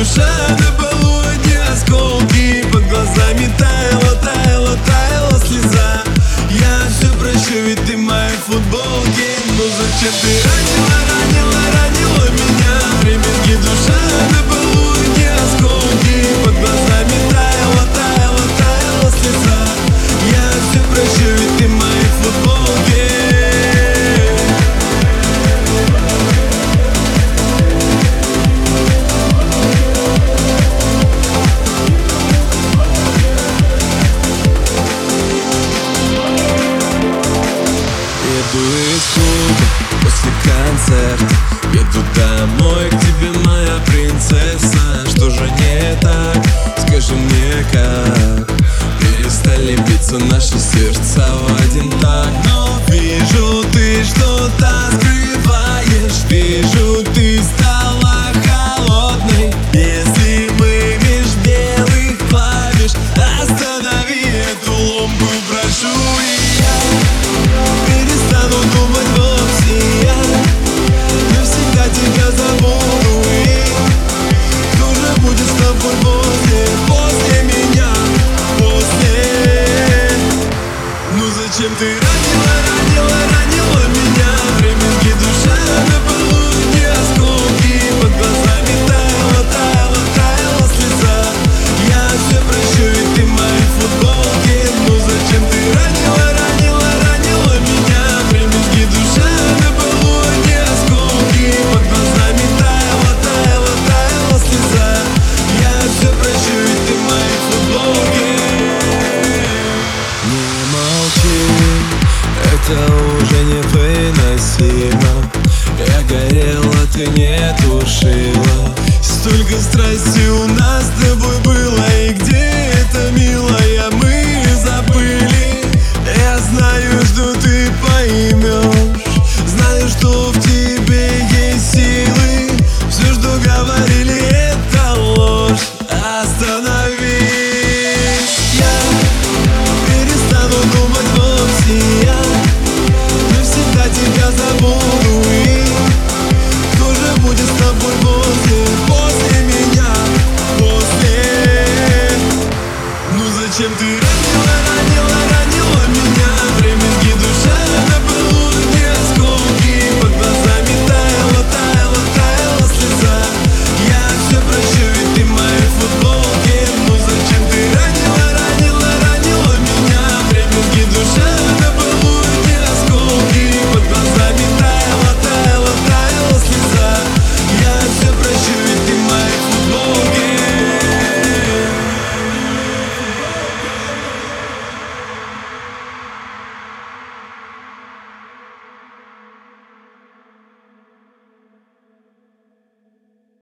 душа до полудня осколки Под глазами таяла, таяла, таяла слеза. Я все прощу, ведь ты в футболки. Футболке Ну зачем ты концерт. Еду домой к тебе, моя принцесса. Что же не так? Скажи мне как? Перестали биться наши сердца в один так. Но чем ты ранила. eyes to do do